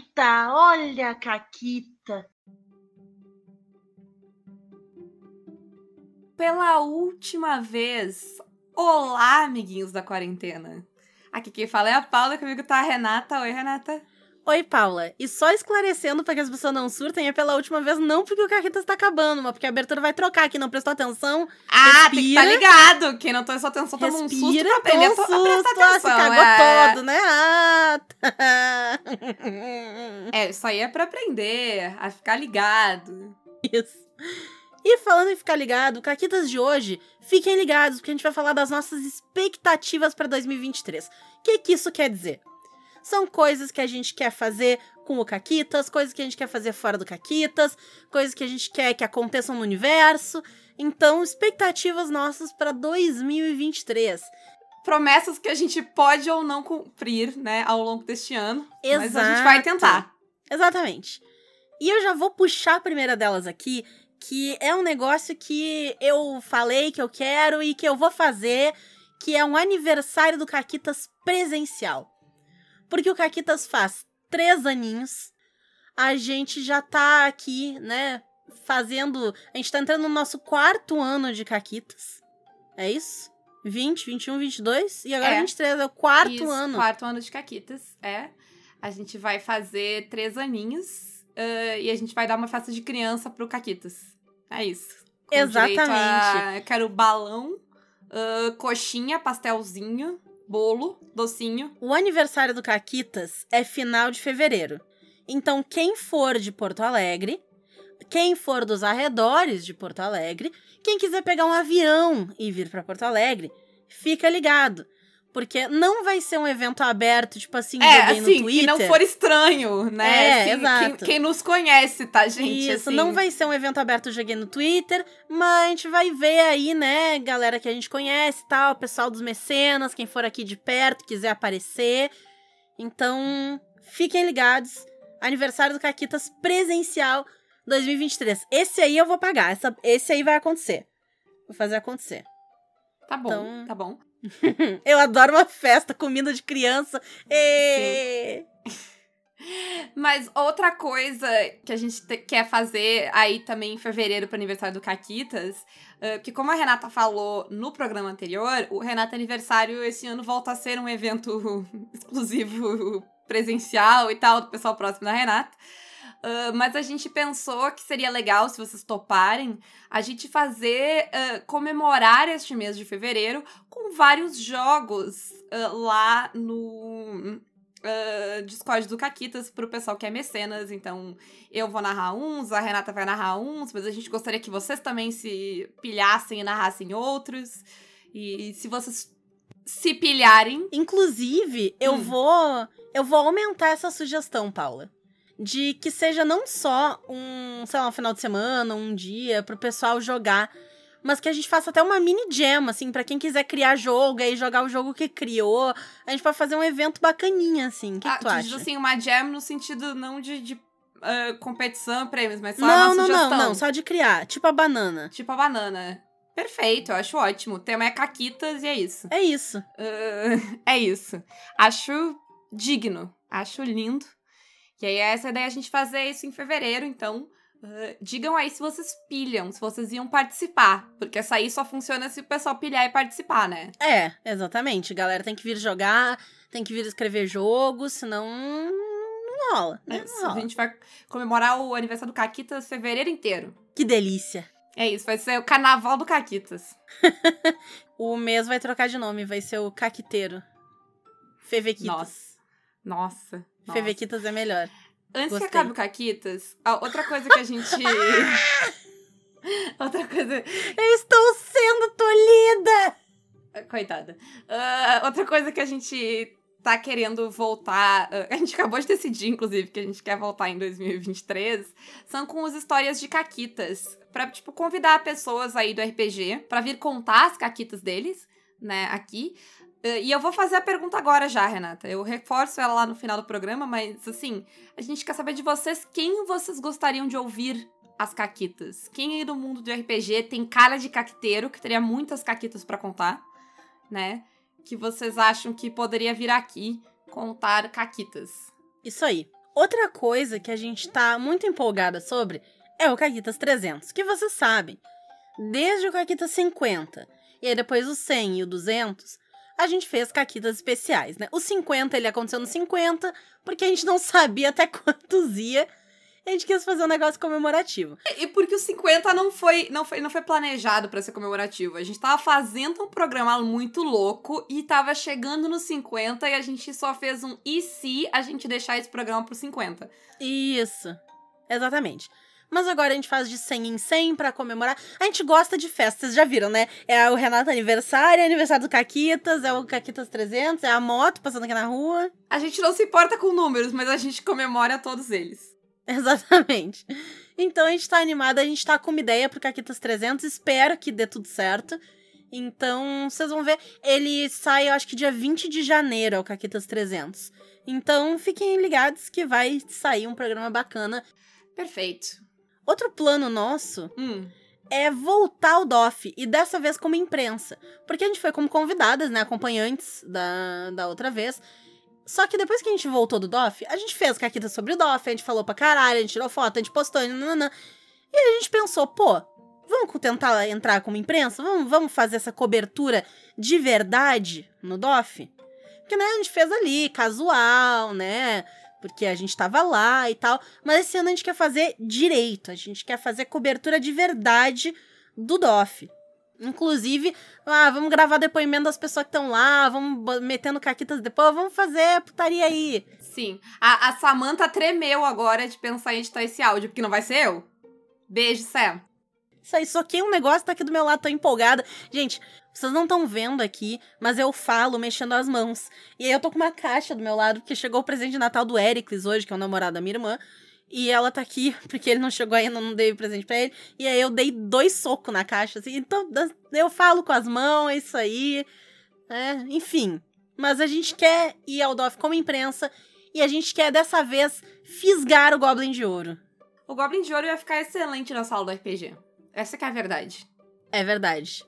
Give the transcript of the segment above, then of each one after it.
Caquita, olha a Caquita. Pela última vez, olá, amiguinhos da quarentena. Aqui quem fala é a Paula, comigo tá a Renata. Oi, Renata. Oi, Paula. E só esclarecendo para que as pessoas não surtem, é pela última vez, não porque o Carretas tá acabando, mas porque a abertura vai trocar aqui, não prestou atenção. Ah, respira, tem que tá ligado. Quem não prestou atenção toma um susto pra aprender um susto, a prestar atenção. Ah, se cagou é... todo, né? Ah, tá. É, isso aí é pra aprender, a ficar ligado. Isso. E falando em ficar ligado, Caquitas de hoje, fiquem ligados, porque a gente vai falar das nossas expectativas para 2023. O que, que isso quer dizer? São coisas que a gente quer fazer com o Caquitas, coisas que a gente quer fazer fora do Caquitas, coisas que a gente quer que aconteçam no universo. Então, expectativas nossas para 2023 promessas que a gente pode ou não cumprir, né, ao longo deste ano. Exato. Mas a gente vai tentar. Exatamente. E eu já vou puxar a primeira delas aqui, que é um negócio que eu falei que eu quero e que eu vou fazer, que é um aniversário do Caquitas presencial. Porque o Caquitas faz três aninhos. A gente já tá aqui, né? Fazendo. A gente tá entrando no nosso quarto ano de Caquitas. É isso? 20, 21, 22 e agora é. 23. É o quarto isso, ano. Quarto ano de Caquitas, é. A gente vai fazer três aninhos uh, e a gente vai dar uma festa de criança pro Caquitas. É isso. Com Exatamente. A, eu quero balão, uh, coxinha, pastelzinho, bolo, docinho. O aniversário do Caquitas é final de fevereiro. Então, quem for de Porto Alegre, quem for dos arredores de Porto Alegre, quem quiser pegar um avião e vir para Porto Alegre, fica ligado. Porque não vai ser um evento aberto, tipo assim, é, assim, no Twitter. que não for estranho, né? É, assim, exato. Quem, quem, nos conhece, tá, gente? Isso, assim. não vai ser um evento aberto, joguei no Twitter, mas a gente vai ver aí, né, galera que a gente conhece e tal, pessoal dos mecenas, quem for aqui de perto, quiser aparecer. Então, fiquem ligados. Aniversário do Caquitas presencial 2023. Esse aí eu vou pagar, essa, esse aí vai acontecer. Vou fazer acontecer. Tá bom, então, tá bom. Eu adoro uma festa, comida de criança. E... Mas outra coisa que a gente quer fazer aí também em fevereiro para aniversário do Caquitas, uh, que como a Renata falou no programa anterior, o Renata Aniversário esse ano volta a ser um evento exclusivo presencial e tal, do pessoal próximo da Renata. Uh, mas a gente pensou que seria legal, se vocês toparem, a gente fazer uh, comemorar este mês de fevereiro com vários jogos uh, lá no Discord do Caquitas pro pessoal que é mecenas. Então, eu vou narrar uns, a Renata vai narrar uns, mas a gente gostaria que vocês também se pilhassem e narrassem outros. E se vocês se pilharem. Inclusive, eu hum. vou. Eu vou aumentar essa sugestão, Paula de que seja não só um, sei lá, um final de semana, um dia pro pessoal jogar, mas que a gente faça até uma mini jam, assim, para quem quiser criar jogo e jogar o jogo que criou. A gente pode fazer um evento bacaninha, assim. O que, ah, que tu acha? Diz assim, uma jam no sentido não de, de uh, competição, prêmios, mas só não, não, sugestão. Não, não, não, só de criar. Tipo a banana. Tipo a banana. Perfeito, eu acho ótimo. O tema é caquitas e é isso. É isso. Uh, é isso. Acho digno. Acho lindo. E aí essa ideia é a gente fazer isso em fevereiro, então uh, digam aí se vocês pilham, se vocês iam participar. Porque essa aí só funciona se o pessoal pilhar e participar, né? É, exatamente. Galera tem que vir jogar, tem que vir escrever jogos, senão não rola. Né? Não rola. A gente vai comemorar o aniversário do Caquitas fevereiro inteiro. Que delícia. É isso, vai ser o carnaval do Caquitas. o mês vai trocar de nome, vai ser o Caquiteiro. Fevequitas. Nossa. Nossa. Fevequitas é melhor. Antes Gostei. que acabe o Caquitas, outra coisa que a gente. outra coisa. Eu estou sendo tolhida! Coitada. Uh, outra coisa que a gente tá querendo voltar. Uh, a gente acabou de decidir, inclusive, que a gente quer voltar em 2023. São com as histórias de Caquitas. Pra, tipo, convidar pessoas aí do RPG para vir contar as Caquitas deles, né, aqui. Uh, e eu vou fazer a pergunta agora já, Renata. Eu reforço ela lá no final do programa, mas assim, a gente quer saber de vocês quem vocês gostariam de ouvir as caquitas. Quem aí do mundo do RPG tem cara de caquiteiro, que teria muitas caquitas para contar, né? Que vocês acham que poderia vir aqui contar caquitas. Isso aí. Outra coisa que a gente tá muito empolgada sobre é o Caquitas 300, que vocês sabem. Desde o Caquitas 50 e aí depois o 100 e o 200, a gente fez caquitas especiais, né? O 50 ele aconteceu no 50, porque a gente não sabia até quantos ia. A gente quis fazer um negócio comemorativo. E porque o 50 não foi, não foi, não foi planejado para ser comemorativo. A gente tava fazendo um programa muito louco e tava chegando no 50 e a gente só fez um e se a gente deixar esse programa pro 50. Isso. Exatamente. Mas agora a gente faz de 100 em 100 pra comemorar. A gente gosta de festas, vocês já viram, né? É o Renato aniversário, é aniversário do Caquitas, é o Caquitas 300, é a moto passando aqui na rua. A gente não se importa com números, mas a gente comemora todos eles. Exatamente. Então a gente tá animada, a gente tá com uma ideia pro Caquitas 300, espero que dê tudo certo. Então, vocês vão ver, ele sai, eu acho que dia 20 de janeiro, é o Caquitas 300. Então, fiquem ligados que vai sair um programa bacana. Perfeito. Outro plano nosso Hum. é voltar ao DOF, e dessa vez como imprensa. Porque a gente foi como convidadas, né, acompanhantes da, da outra vez. Só que depois que a gente voltou do DOF, a gente fez caquita sobre o DOF, a gente falou pra caralho, a gente tirou foto, a gente postou, nananã. E a gente pensou, pô, vamos tentar entrar como imprensa? Vamos, vamos fazer essa cobertura de verdade no DOF? Porque, né, a gente fez ali, casual, né? Porque a gente tava lá e tal. Mas esse ano a gente quer fazer direito. A gente quer fazer cobertura de verdade do DOF. Inclusive, ah, vamos gravar depoimento das pessoas que estão lá, vamos metendo caquitas depois, vamos fazer putaria aí. Sim. A, a Samantha tremeu agora de pensar em editar esse áudio, porque não vai ser eu. Beijo, Sam. Isso aí, soquei um negócio, tá aqui do meu lado, tô empolgada. Gente, vocês não estão vendo aqui, mas eu falo mexendo as mãos. E aí eu tô com uma caixa do meu lado, porque chegou o presente de Natal do Ericles hoje, que é o namorado da minha irmã. E ela tá aqui, porque ele não chegou ainda, não dei presente pra ele. E aí eu dei dois socos na caixa, assim. Então, eu falo com as mãos, é isso aí. É, enfim. Mas a gente quer ir ao DOF como imprensa. E a gente quer, dessa vez, fisgar o Goblin de Ouro. O Goblin de Ouro ia ficar excelente na sala do RPG. Essa que é a verdade. É verdade.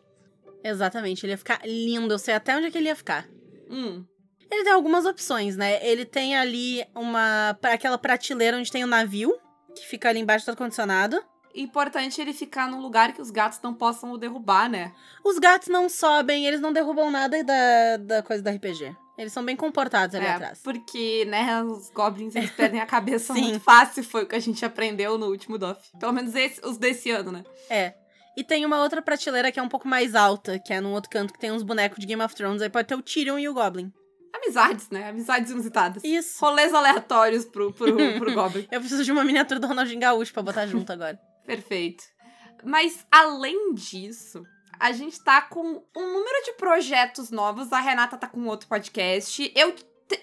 Exatamente, ele ia ficar lindo. Eu sei até onde é que ele ia ficar. Hum. Ele tem algumas opções, né? Ele tem ali uma. aquela prateleira onde tem o navio, que fica ali embaixo do ar-condicionado. Importante ele ficar num lugar que os gatos não possam o derrubar, né? Os gatos não sobem, eles não derrubam nada da, da coisa da RPG. Eles são bem comportados ali é, atrás. porque, né, os goblins eles perdem a cabeça muito fácil, foi o que a gente aprendeu no último DOF. Pelo menos esse- os desse ano, né? É. E tem uma outra prateleira que é um pouco mais alta, que é num outro canto que tem uns bonecos de Game of Thrones. Aí pode ter o Tyrion e o Goblin. Amizades, né? Amizades inusitadas. Isso. Rolês aleatórios pro, pro, pro Goblin. Eu preciso de uma miniatura do Ronaldinho Gaúcho pra botar junto agora. Perfeito. Mas, além disso, a gente tá com um número de projetos novos. A Renata tá com outro podcast. Eu,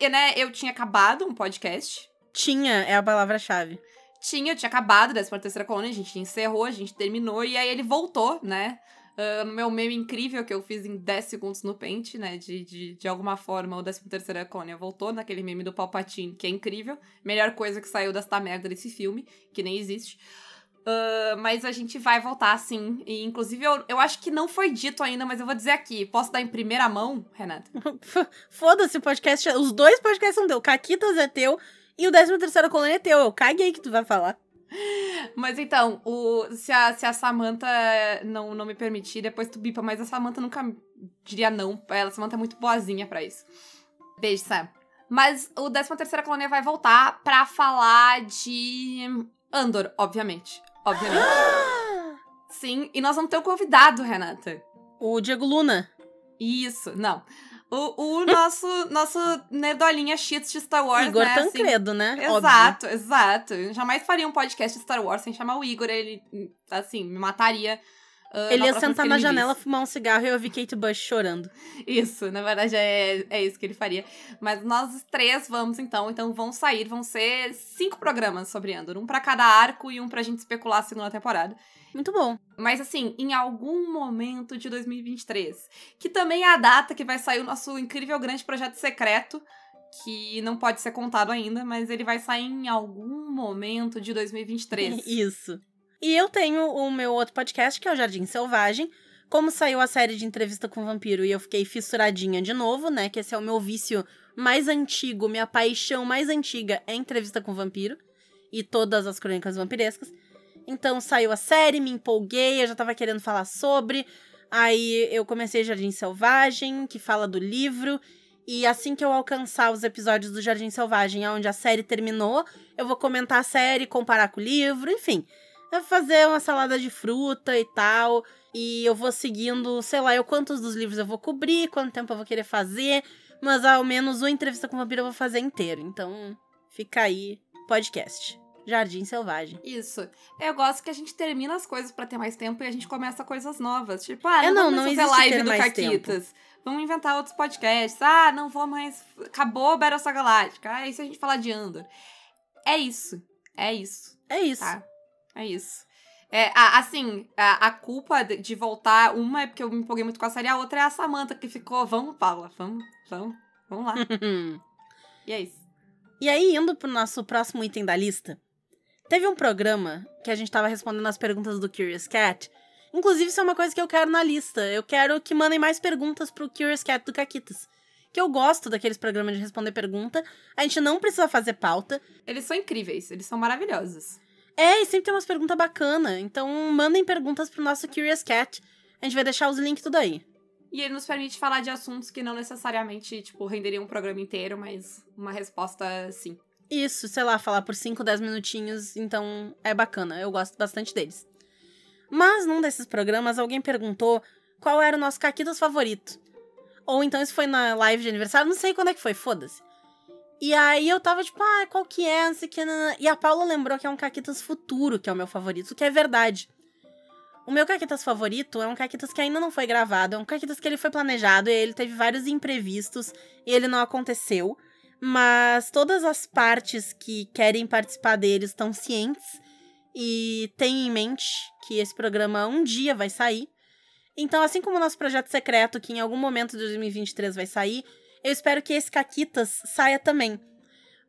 né, eu tinha acabado um podcast. Tinha é a palavra-chave. Tinha, tinha acabado décima terceira colônia, a gente encerrou, a gente terminou, e aí ele voltou, né? Ah, no meu meme incrível que eu fiz em 10 segundos no Paint, né? De, de, de alguma forma, o 13 terceira colônia voltou naquele meme do Palpatine, que é incrível. Melhor coisa que saiu desta merda desse filme, que nem existe. Ah, mas a gente vai voltar, sim. E, inclusive, eu, eu acho que não foi dito ainda, mas eu vou dizer aqui. Posso dar em primeira mão, Renata? Foda-se o podcast. Os dois podcasts são teu. Caquitas é teu e o 13 terceira colônia é teu. Eu caguei que tu vai falar. Mas então, o, se, a, se a Samantha não, não me permitir, depois tu bipa, mas a Samantha nunca diria não. Ela, a Samantha é muito boazinha pra isso. Beijo, Sam. Mas o 13 terceira colônia vai voltar pra falar de Andor, obviamente. Obviamente. Sim, e nós vamos ter um convidado, Renata. O Diego Luna. Isso, não. O, o nosso, nosso nerdolinha cheats de Star Wars, Igor né? assim, Tancredo, né? Óbvio. Exato, exato. Eu jamais faria um podcast de Star Wars sem chamar o Igor. Ele, assim, me mataria. Ah, Ele ia sentar na janela, fumar um cigarro e eu vi Kate Bush chorando. Isso, na verdade é, é isso que ele faria. Mas nós três vamos então. Então vão sair, vão ser cinco programas sobre Andor. Um pra cada arco e um pra gente especular a segunda temporada. Muito bom. Mas assim, em algum momento de 2023, que também é a data que vai sair o nosso incrível grande projeto secreto, que não pode ser contado ainda, mas ele vai sair em algum momento de 2023. Isso. E eu tenho o meu outro podcast, que é o Jardim Selvagem. Como saiu a série de entrevista com o vampiro e eu fiquei fissuradinha de novo, né? Que esse é o meu vício mais antigo, minha paixão mais antiga é entrevista com o vampiro e todas as crônicas vampirescas. Então saiu a série, me empolguei, eu já tava querendo falar sobre. Aí eu comecei Jardim Selvagem, que fala do livro. E assim que eu alcançar os episódios do Jardim Selvagem, onde a série terminou, eu vou comentar a série, comparar com o livro, enfim. Eu vou fazer uma salada de fruta e tal. E eu vou seguindo, sei lá, eu quantos dos livros eu vou cobrir, quanto tempo eu vou querer fazer. Mas ao menos uma entrevista com o vampiro eu vou fazer inteiro. Então, fica aí, podcast. Jardim Selvagem. Isso. Eu gosto que a gente termina as coisas pra ter mais tempo e a gente começa coisas novas. Tipo, ah, É, não, não, vamos não fazer existe live ter do mais Caquitas. Vamos inventar outros podcasts. Ah, não vou mais. Acabou Battlestar Galáctica. Ah, e se a gente falar de Andor? É isso. É isso. É isso. Tá. É isso. É, a- assim, a, a culpa de, voltar, uma é porque eu me empolguei muito com a série, a outra é a Samantha que ficou, vamos, Paula, vamos, vamos, vamos lá. E é isso. E aí, indo pro nosso próximo item da lista, teve um programa que a gente tava respondendo as perguntas do Curious Cat. Inclusive, isso é uma coisa que eu quero na lista. Eu quero que mandem mais perguntas pro Curious Cat do Caquitas. Que eu gosto daqueles programas de responder pergunta. A gente não precisa fazer pauta. Eles são incríveis, eles são maravilhosos. É, e sempre tem umas perguntas bacanas. Então, mandem perguntas pro nosso Curious Cat. A gente vai deixar os links tudo aí. E ele nos permite falar de assuntos que não necessariamente, tipo, renderiam um programa inteiro, mas uma resposta sim. Isso, sei lá, falar por 5, 10 minutinhos, então é bacana, eu gosto bastante deles. Mas num desses programas alguém perguntou qual era o nosso Caquitas favorito. Ou então isso foi na live de aniversário, não sei quando é que foi, foda-se. E aí eu tava tipo, ah, qual que é, não sei que. nanana. E a Paula lembrou que é um Caquitas futuro, que é o meu favorito, que é verdade. O meu Caquitas favorito é um Caquitas que ainda não foi gravado, é um Caquitas que ele foi planejado e ele teve vários imprevistos e ele não aconteceu mas todas as partes que querem participar dele estão cientes e têm em mente que esse programa um dia vai sair. Então, assim como o nosso projeto secreto, que em algum momento de 2023 vai sair, eu espero que esse Caquitas saia também.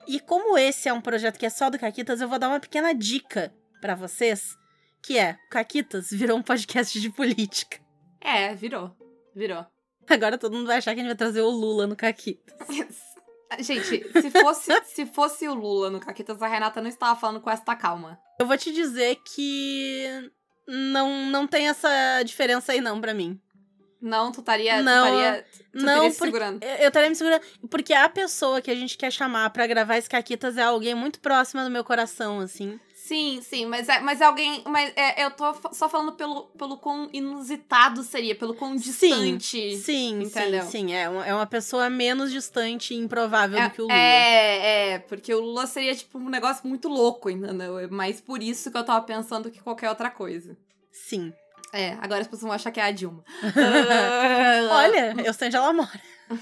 E como esse é um projeto que é só do Caquitas, eu vou dar uma pequena dica pra vocês, que é, o Caquitas virou um podcast de política. É, virou. Virou. Agora todo mundo vai achar que a gente vai trazer o Lula no Caquitas. Gente, se fosse, se fosse o Lula no Caquitas, a Renata não estava falando com esta calma. Eu vou te dizer que não, não tem essa diferença aí não pra mim. Não, tu estaria. Não, tu estaria, tu não, se porque- segurando. Eu estaria me segurando. Porque a pessoa que a gente quer chamar pra gravar esse Caquitas é alguém muito próxima do meu coração, assim. Sim, sim, mas é, mas é alguém. Mas é, eu tô só falando pelo, pelo quão inusitado seria, pelo quão distante. Sim, Entendeu? sim, sim. É uma, é uma pessoa menos distante e improvável É, do que o Lula. é, é, porque o Lula seria, tipo, um negócio muito louco, entendeu? É mais por isso que eu tava pensando que qualquer outra coisa. Sim. É, agora as pessoas vão achar que é a Dilma. Olha, eu sei onde ela mora.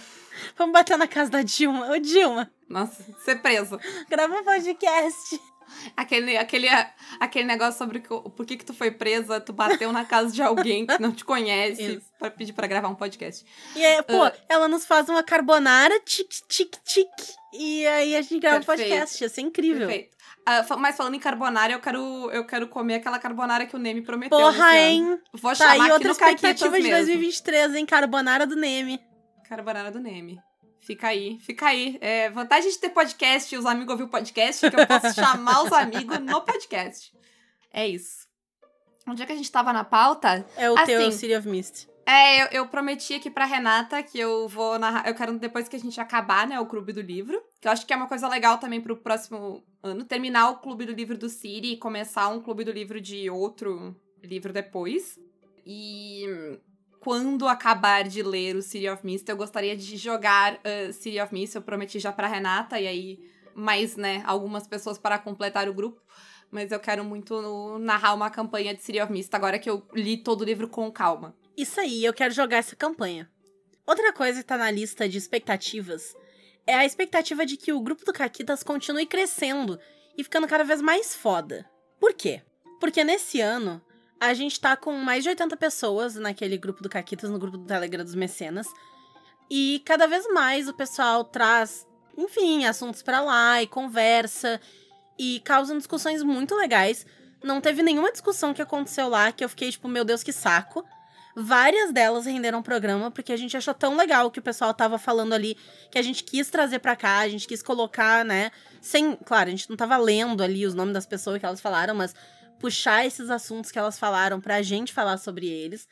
Vamos bater na casa da Dilma. Ô, Dilma, Nossa, ser presa. grava um podcast. Aquele, aquele, aquele negócio sobre o- por que, que tu foi presa, tu bateu na casa de alguém que não te conhece Isso. pra pedir pra gravar um podcast. E aí, pô, Ah. ela nos faz uma carbonara, tic, tic, tic. E aí a gente grava um Perfeito. podcast. Ia ser incrível. Perfeito. Ah, mas falando em carbonara, eu quero, eu quero comer aquela carbonara que o Neme prometeu. Porra, hein? Vou Tá chamar aí outra expectativa de mesmo. 2023, hein? Carbonara do Neme. Carbonara do Neme. Fica aí, fica aí. É, vantagem de ter podcast e os amigos ouvir o podcast, que eu posso chamar os amigos no podcast. É isso. Um dia que a gente tava na pauta, É o Assim, teu City of Mist. É, eu, eu prometi aqui pra Renata que eu vou narrar. Eu quero, depois que a gente acabar, né, o Clube do Livro. Que eu acho que é uma coisa legal também pro próximo ano. Terminar o Clube do Livro do Siri e começar um Clube do Livro de outro livro depois. E quando acabar de ler o City of Mist, eu gostaria de jogar uh, City of Mist. Eu prometi já pra Renata, e aí mais, né, algumas pessoas para completar o grupo. Mas eu quero muito narrar uma campanha de City of Mist agora que eu li todo o livro com calma. Isso aí, eu quero jogar essa campanha. Outra coisa que tá na lista de expectativas é a expectativa de que o grupo do Caquitas continue crescendo e ficando cada vez mais foda. Por quê? Porque nesse ano a gente tá com mais de 80 pessoas naquele grupo do Caquitas, no grupo do Telegram dos Mecenas. E cada vez mais o pessoal traz, enfim, assuntos pra lá e conversa e causam discussões muito legais. Não teve nenhuma discussão que aconteceu lá que eu fiquei tipo, meu Deus, que saco. Várias delas renderam programa porque a gente achou tão legal o que o pessoal tava falando ali que a gente quis trazer pra cá, a gente quis colocar, né? Sem, claro, a gente não tava lendo ali os nomes das pessoas que elas falaram, mas puxar esses assuntos que elas falaram pra gente falar sobre eles.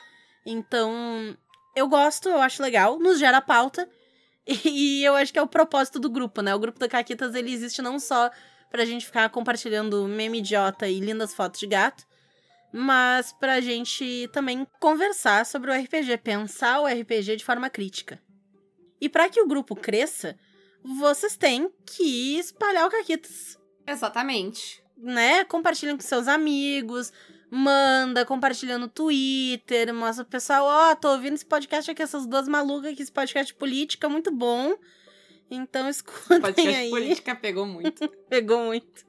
Então, eu gosto, eu acho legal, nos gera pauta. E eu acho que é o propósito do grupo, né? O grupo da Caquitas, ele existe não só pra gente ficar compartilhando meme idiota e lindas fotos de gato, mas pra gente também conversar sobre o RPG, pensar o RPG de forma crítica. E para que o grupo cresça, vocês têm que espalhar o Caquitas, Exatamente. né? Compartilhem com seus amigos, manda, compartilha no Twitter, mostra pro pessoal, ó, tô ouvindo esse podcast aqui, essas duas malucas aqui, esse podcast de política, muito bom. Então escutem Podcast aí. política pegou muito. Pegou muito.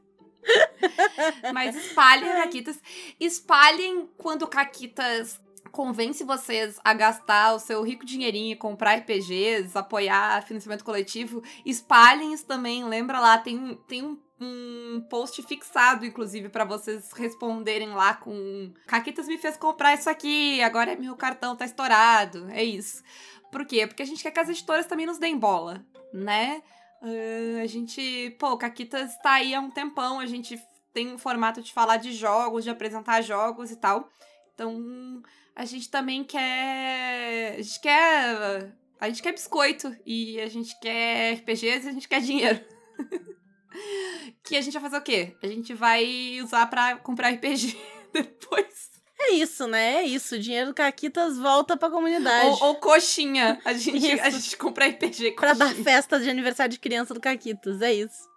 Mas espalhem Caquitas. Espalhem quando Caquitas convence vocês a gastar o seu rico dinheirinho e comprar RPGs, apoiar financiamento coletivo. Espalhem isso também. Lembra lá, tem, um- tem um, um post fixado, inclusive, pra vocês responderem lá com Caquitas me fez comprar isso aqui, agora meu cartão tá estourado. É isso. Por quê? Porque a gente quer que as editoras também nos deem bola, né? Ah, a gente, pô, Caquitas tá aí há um tempão, a gente tem um formato de falar de jogos, de apresentar jogos e tal. Então, a gente também quer. A gente quer. A gente quer biscoito e a gente quer RPGs e a gente quer dinheiro. que a gente vai fazer o quê? A gente vai usar pra comprar RPG depois. É isso, né? É isso. O dinheiro do Caquitas volta pra comunidade. Ou, ou coxinha. A gente, a Isso. gente compra RPG Pra dar coxinha. festa de aniversário de criança do Caquitas, é isso.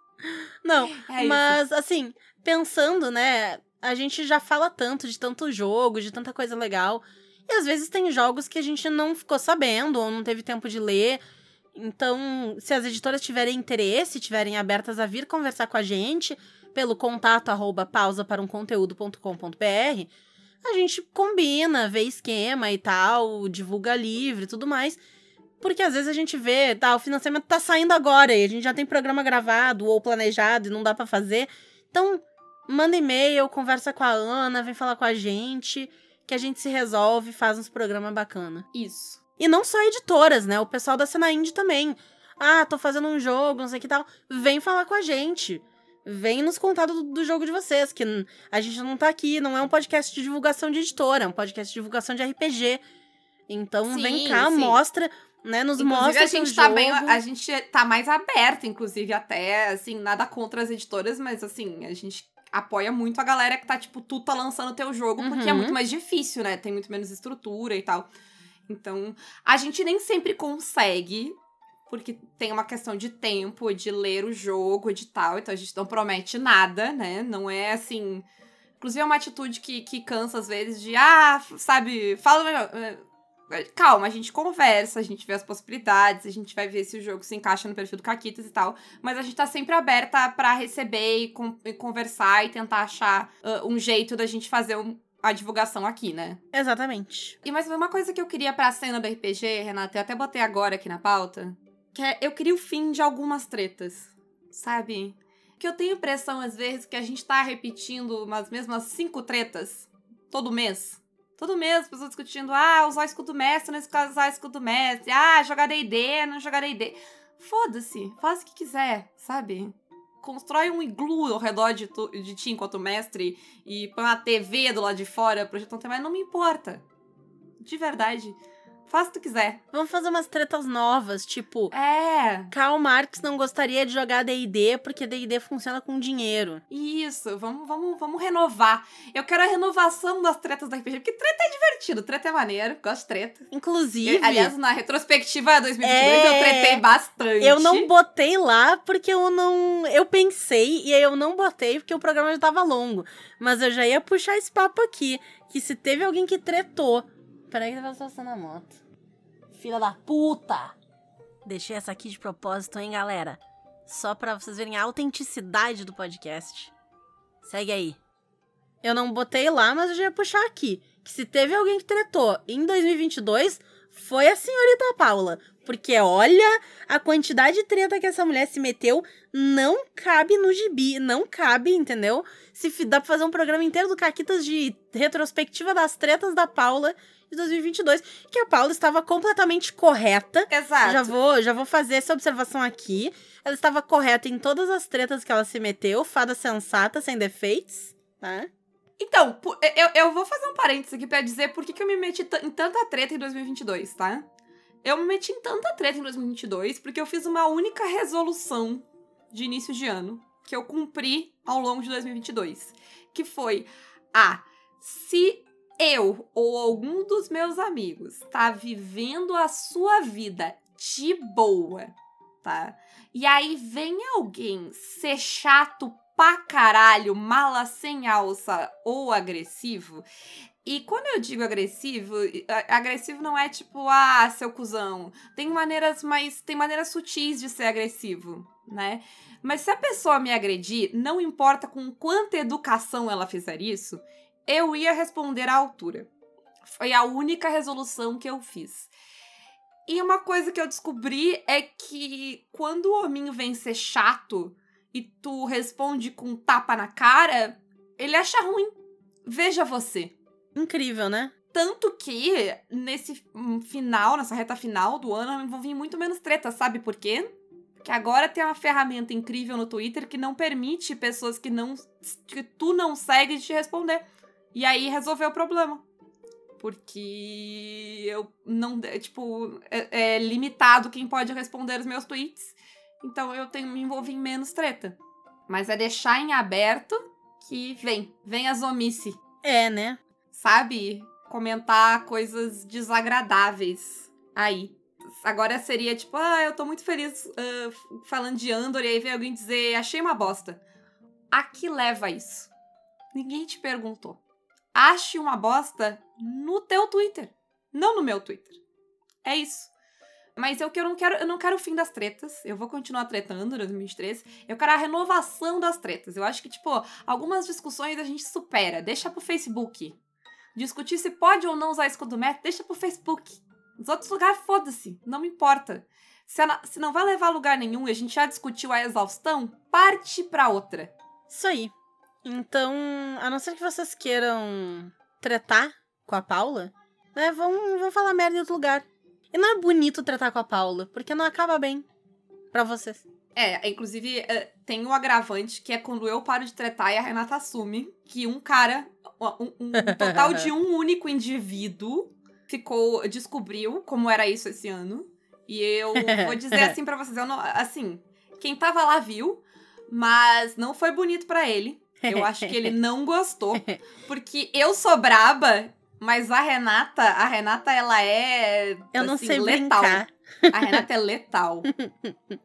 Não, É isso. mas assim, pensando, né, a gente já fala tanto de tanto jogo, de tanta coisa legal, e às vezes tem jogos que a gente não ficou sabendo ou não teve tempo de ler. Então, se as editoras tiverem interesse, tiverem abertas a vir conversar com a gente pelo contato arroba pausa para um conteúdo.com.br, a gente combina, vê esquema e tal, divulga livre e tudo mais. Porque às vezes a gente vê, tá, o financiamento tá saindo agora e a gente já tem programa gravado ou planejado e não dá pra fazer. Então, manda e-mail, conversa com a Ana, vem falar com a gente, que a gente se resolve, faz uns programas bacana. Isso. E não só editoras, né? O pessoal da cena indie também. Ah, tô fazendo um jogo, não sei o que tal. Vem falar com a gente. Vem nos contar do, do jogo de vocês, que a gente não tá aqui, não é um podcast de divulgação de editora, é um podcast de divulgação de RPG. Então Sim, vem cá, sim. mostra, né? Nos Inclusive, mostra a gente tá jogo. bem. A gente tá mais aberto, inclusive, até, assim, nada contra as editoras, mas assim, a gente apoia muito a galera que tá, tipo, tu tá lançando teu jogo, porque é Uhum. muito mais difícil, né? Tem muito menos estrutura e tal. Então, a gente nem sempre consegue, porque tem uma questão de tempo, de ler o jogo, de tal, então a gente não promete nada, né? Não é assim. Inclusive, é uma atitude que, que cansa às vezes de, ah, sabe, fala melhor. eh, Calma, a gente conversa, a gente vê as possibilidades, a gente vai ver se o jogo se encaixa no perfil do Caquitas e tal. Mas a gente tá sempre aberta pra receber e, con- e conversar e tentar achar ah, um jeito da gente fazer um- a divulgação aqui, né? Exatamente. E mais uma coisa que eu queria pra cena do RPG, Renata, eu até botei agora aqui na pauta, que é eu queria o fim de algumas tretas, sabe? Que eu tenho impressão, às vezes, que a gente tá repetindo umas mesmas cinco tretas todo mês. Todo mês, as pessoas discutindo, ah, usar escudo mestre, não usar escudo mestre, ah, jogar D&D, não jogar D&D. Foda-se, faz o que quiser, sabe? Constrói um iglu ao redor de, tu, de ti enquanto mestre e põe uma TV do lado de fora, projetar um tema, não me importa. De verdade. Faz o que tu quiser. Vamos fazer umas tretas novas, tipo, É, Karl Marx não gostaria de jogar D&D porque D&D funciona com dinheiro. isso. Vamos, vamos, vamos renovar. Eu quero a renovação das tretas da RPG, porque treta é divertido, treta é maneiro, gosto de treta. Inclusive, Eu, aliás, na retrospectiva 2022 É, eu tretei bastante. eu não botei lá porque eu não. Eu pensei e aí eu não botei porque o programa já tava longo. Mas eu já ia puxar esse papo aqui. Que se teve alguém que tretou. Peraí que tava passando a moto. Filha da puta! Deixei essa aqui de propósito, hein, galera? Só pra vocês verem a autenticidade do podcast. Segue aí. Eu não botei lá, mas eu já ia puxar aqui. Que se teve alguém que tretou em 2022, foi a senhorita Paula. Porque olha a quantidade de treta que essa mulher se meteu, não cabe no gibi, não cabe, entendeu? Se dá pra fazer um programa inteiro do Caquitas de retrospectiva das tretas da Paula de 2022, que a Paula estava completamente correta. Exato. Já vou, já vou fazer essa observação aqui. Ela estava correta em todas as tretas que ela se meteu, fada sensata, sem defeitos, tá? Então, eu, eu vou fazer um parênteses aqui pra dizer por que, que eu me meti em tanta treta em 2022, tá? Eu me meti em tanta treta em 2022 porque eu fiz uma única resolução de início de ano que eu cumpri ao longo de 2022, que foi a ah, se eu ou algum dos meus amigos tá vivendo a sua vida de boa, tá? E aí vem alguém ser chato pra caralho, mala sem alça ou agressivo. E quando eu digo agressivo, agressivo não é tipo, ah, seu cuzão. Tem maneiras mais. Tem maneiras sutis de ser agressivo, né? Mas se a pessoa me agredir, não importa com quanta educação ela fizer isso, eu ia responder à altura. Foi a única resolução que eu fiz. E uma coisa que eu descobri é que quando o hominho vem ser chato e tu responde com um tapa na cara, ele acha ruim. Veja você. Incrível, né? Tanto que nesse hum, final, nessa reta final do ano, eu envolvi muito menos treta, sabe por quê? Porque agora tem uma ferramenta incrível no Twitter que não permite pessoas que não que tu não segue te responder. E aí resolveu o problema. Porque eu não, tipo, é, é limitado quem pode responder os meus tweets. Então eu tenho me envolver em menos treta. Mas é deixar em aberto que vem, vem a zomice. É, né? Sabe? Comentar coisas desagradáveis aí. Agora seria tipo, ah, eu tô muito feliz uh, falando de Andor, e aí vem alguém dizer, achei uma bosta. A que leva isso? Ninguém te perguntou. Ache uma bosta no teu Twitter, não no meu Twitter. É isso. Mas eu que eu não quero, eu não quero o fim das tretas. Eu vou continuar tretando em 2023. Eu quero a renovação das tretas. Eu acho que, tipo, algumas discussões a gente supera. Deixa pro Facebook. Discutir se pode ou não usar escudo método, deixa pro Facebook. Nos outros lugares, foda-se. Não me importa. Se, ela, se não vai levar a lugar nenhum e a gente já discutiu a exaustão, parte pra outra. Isso aí. Então, a não ser que vocês queiram tretar com a Paula, né, vão, vão falar merda em outro lugar. E não é bonito tratar com a Paula, porque não acaba bem para vocês. É, inclusive é, tem um agravante que é quando eu paro de tretar e a Renata assume que um cara, um, um total de um único indivíduo ficou, descobriu como era isso esse ano. E eu vou dizer assim para vocês, eu não, assim, quem tava lá viu, mas não foi bonito para ele. Eu acho que ele não gostou, porque eu sou braba mas a Renata, a Renata, ela é. Eu não assim, sei letal. brincar. A Renata é letal.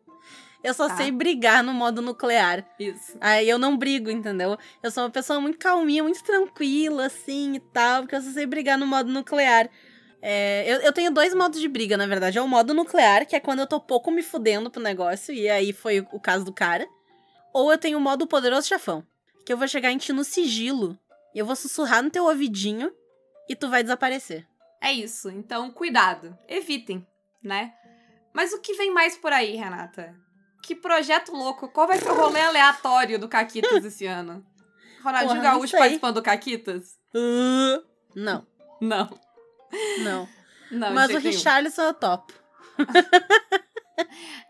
Eu só tá. sei brigar no modo nuclear. Isso. Aí eu não brigo, entendeu? Eu sou uma pessoa muito calminha, muito tranquila, assim e tal, porque eu só sei brigar no modo nuclear. É, eu, eu tenho dois modos de briga, na verdade. É o modo nuclear, que é quando eu tô pouco me fudendo pro negócio, e aí foi o, o caso do cara. Ou eu tenho o modo poderoso chafão, que eu vou chegar em ti no sigilo, e eu vou sussurrar no teu ouvidinho, e tu vai desaparecer. É isso. Então, cuidado. Evitem, né? Mas o que vem mais por aí, Renata? Que projeto louco. Qual vai ser o rolê aleatório do Caquitas esse ano? Ronaldinho Porra, Gaúcho participando do Caquitas? Uh, não. Não. Não. não Mas o Richarlison eu topo.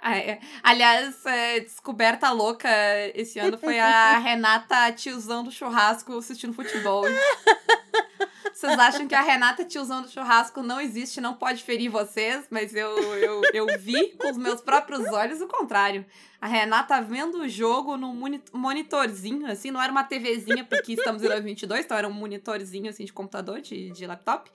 É. Aliás, é, descoberta louca esse ano foi a Renata tiozão do churrasco assistindo futebol. Vocês acham que a Renata tiozão do churrasco não existe, não pode ferir vocês, mas eu, eu, eu vi com os meus próprios olhos o contrário. A Renata vendo o jogo num monitorzinho, assim, não era uma TVzinha, porque estamos em 2022, então era um monitorzinho, assim, de computador, de, de laptop,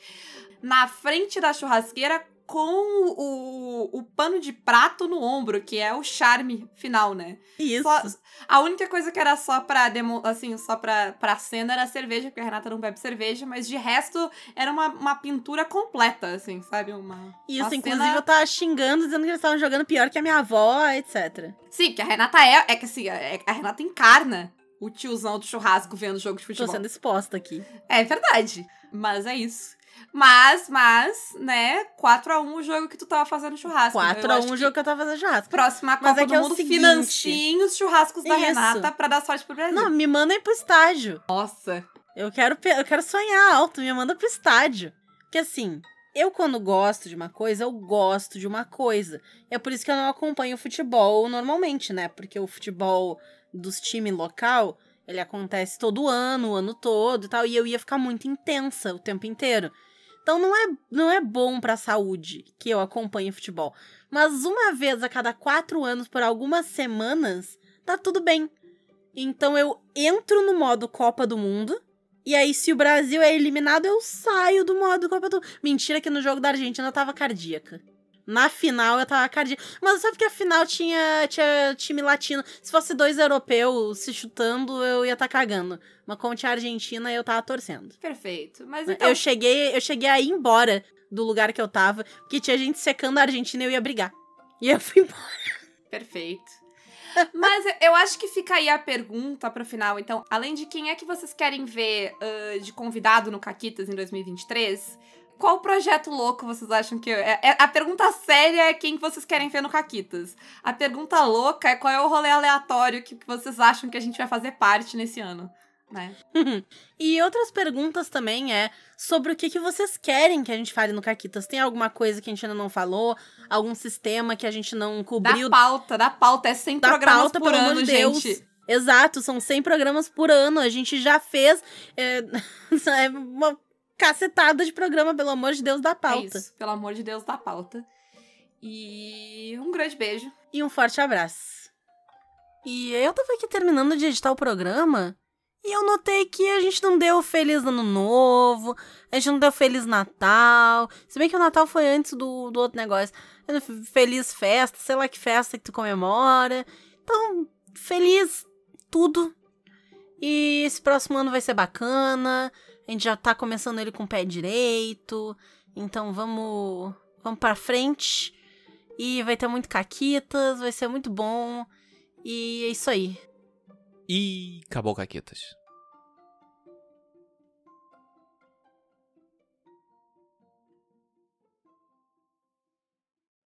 na frente da churrasqueira com o, o pano de prato no ombro, que é o charme final, né? Isso. Só, a única coisa que era só pra, demo, assim, só pra, pra cena era a cerveja, porque a Renata não bebe cerveja, mas de resto era uma, uma pintura completa, assim, sabe? Uma, Isso, uma inclusive cena... eu tava xingando, dizendo que eles estavam jogando pior que a minha avó, etc. Sim, que a Renata é, é que assim, é, a Renata encarna o tiozão do churrasco vendo jogo de futebol. Tô sendo exposta aqui. É verdade, mas é isso. Mas, mas, né, 4x1 o jogo que tu tava fazendo churrasco. 4x1 o jogo que eu tava fazendo churrasco. Próxima Mas Copa é do que é Mundo, seguinte- financiem os churrascos da Isso. Renata pra dar sorte pro Brasil. Não, me mandem pro estádio. Nossa. Eu quero, eu quero sonhar alto, me manda pro estádio. Porque assim, eu quando gosto de uma coisa, eu gosto de uma coisa. É por isso que eu não acompanho futebol normalmente, né? Porque o futebol dos times local, ele acontece todo ano, o ano todo e tal, e eu ia ficar muito intensa o tempo inteiro. Então não é, não é bom pra saúde que eu acompanhe futebol. Mas uma vez a cada quatro anos, por algumas semanas, tá tudo bem. Então eu entro no modo Copa do Mundo. E aí, se o Brasil é eliminado, eu saio do modo Copa do Mentira que no jogo da Argentina eu tava cardíaca. Na final eu tava cardíaca. Mas sabe que a final tinha, tinha time latino. Se fosse dois europeus se chutando, eu ia tá cagando. Mas como tinha a Argentina, eu tava torcendo. Perfeito. Mas então, Eu cheguei, eu cheguei a ir embora do lugar que eu tava, porque tinha gente secando a Argentina e eu ia brigar. E eu fui embora. perfeito. Mas eu acho que fica aí a pergunta pro final. Então, além de quem é que vocês querem ver ah, de convidado no Caquitas em 2023, qual projeto louco vocês acham que. É, é- a pergunta séria é quem que vocês querem ver no Caquitas. A pergunta louca é qual é o rolê aleatório que vocês acham que a gente vai fazer parte nesse ano. Né? E outras perguntas também é sobre o que, que vocês querem que a gente fale no Caquitas. Tem alguma coisa que a gente ainda não falou? Algum sistema que a gente não Da cobriu? pauta, da pauta. É 100 Da programas pauta, por ano, de Deus. gente. Exato, são 100 programas por ano. A gente já fez é, é uma cacetada de programa, pelo amor de Deus, da É pauta. isso, pelo amor de Deus, da pauta. E um grande beijo. E um forte abraço. E eu tava aqui terminando de editar o programa e eu notei que a gente não deu Feliz Ano Novo, a gente não deu Feliz Natal. Se bem que o Natal foi antes do, do outro negócio. Feliz festa, sei lá que festa que tu comemora. Então, feliz tudo. E esse próximo ano vai ser bacana. A gente já tá começando ele com o pé direito. Então vamos, vamos pra frente. E vai ter muito caquitas, vai ser muito bom. E é isso aí. E acabou, Caquetas.